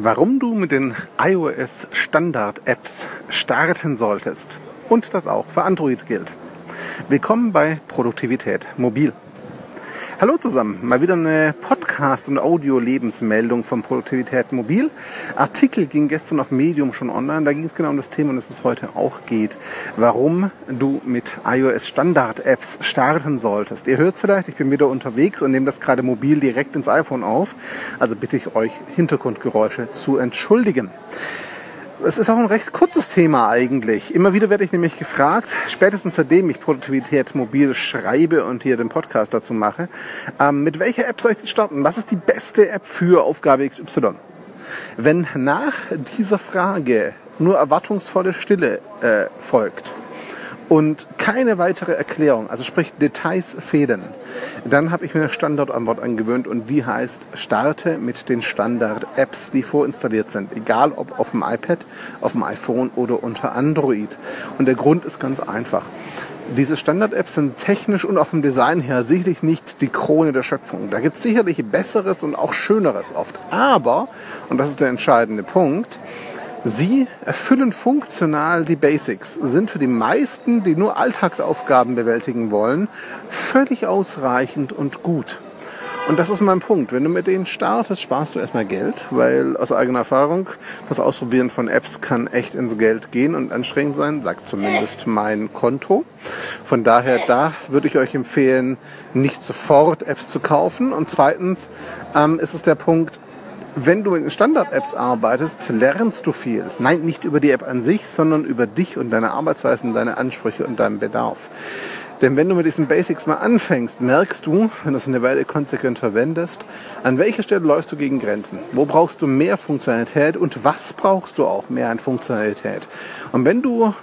Warum du mit den iOS Standard Apps starten solltest und das auch für Android gilt. Willkommen bei Produktivität Mobil. Hallo zusammen, mal wieder eine Podcast- und Audio-Lebensmeldung von Produktivität Mobil. Artikel ging gestern auf Medium schon online, da ging es genau um das Thema, und das es heute auch geht, warum du mit iOS Standard-Apps starten solltest. Ihr hört es vielleicht, ich bin wieder unterwegs und nehme das gerade mobil direkt ins iPhone auf, also bitte ich euch, Hintergrundgeräusche zu entschuldigen. Es ist auch ein recht kurzes Thema eigentlich. Immer wieder werde ich nämlich gefragt, spätestens seitdem ich Produktivität mobil schreibe und hier den Podcast dazu mache, ähm, mit welcher App soll ich starten? Was ist die beste App für Aufgabe XY? Wenn nach dieser Frage nur erwartungsvolle Stille äh, folgt, und keine weitere Erklärung, also sprich Details fehlen, dann habe ich mir eine Standardantwort angewöhnt und die heißt, starte mit den Standard-Apps, die vorinstalliert sind, egal ob auf dem iPad, auf dem iPhone oder unter Android. Und der Grund ist ganz einfach. Diese Standard-Apps sind technisch und auch vom Design her sicherlich nicht die Krone der Schöpfung. Da gibt es sicherlich Besseres und auch Schöneres oft. Aber, und das ist der entscheidende Punkt, Sie erfüllen funktional die Basics, sind für die meisten, die nur Alltagsaufgaben bewältigen wollen, völlig ausreichend und gut. Und das ist mein Punkt. Wenn du mit denen startest, sparst du erstmal Geld, weil aus eigener Erfahrung, das Ausprobieren von Apps kann echt ins Geld gehen und anstrengend sein, sagt zumindest mein Konto. Von daher, da würde ich euch empfehlen, nicht sofort Apps zu kaufen. Und zweitens ähm, ist es der Punkt, wenn du mit Standard-Apps arbeitest, lernst du viel. Nein, nicht über die App an sich, sondern über dich und deine Arbeitsweisen, deine Ansprüche und deinen Bedarf. Denn wenn du mit diesen Basics mal anfängst, merkst du, wenn du es eine Weile konsequent verwendest, an welcher Stelle läufst du gegen Grenzen? Wo brauchst du mehr Funktionalität und was brauchst du auch mehr an Funktionalität? Und wenn du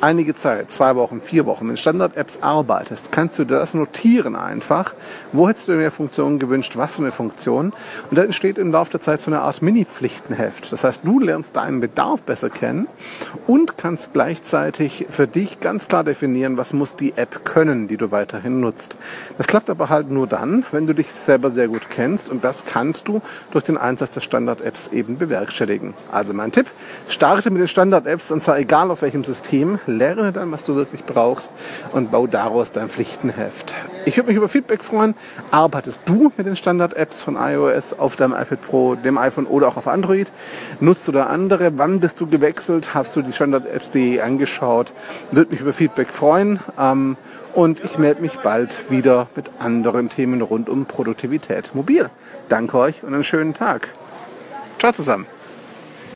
einige Zeit, zwei Wochen, vier Wochen mit Standard-Apps arbeitest, kannst du das notieren einfach. Wo hättest du mehr Funktionen gewünscht? Was für eine Funktion? Und dann entsteht im Laufe der Zeit so eine Art Mini-Pflichtenheft. Das heißt, du lernst deinen Bedarf besser kennen und kannst gleichzeitig für dich ganz klar definieren, was muss die App können können, die du weiterhin nutzt. Das klappt aber halt nur dann, wenn du dich selber sehr gut kennst und das kannst du durch den Einsatz der Standard-Apps eben bewerkstelligen. Also mein Tipp, starte mit den Standard-Apps und zwar egal auf welchem System, lerne dann, was du wirklich brauchst und bau daraus dein Pflichtenheft. Ich würde mich über Feedback freuen. Arbeitest du mit den Standard-Apps von iOS auf deinem iPad Pro, dem iPhone oder auch auf Android? Nutzt du da andere? Wann bist du gewechselt? Hast du die Standard-Apps.de angeschaut? Würde mich über Feedback freuen. Ähm, und ich melde mich bald wieder mit anderen Themen rund um Produktivität mobil. Danke euch und einen schönen Tag. Ciao zusammen.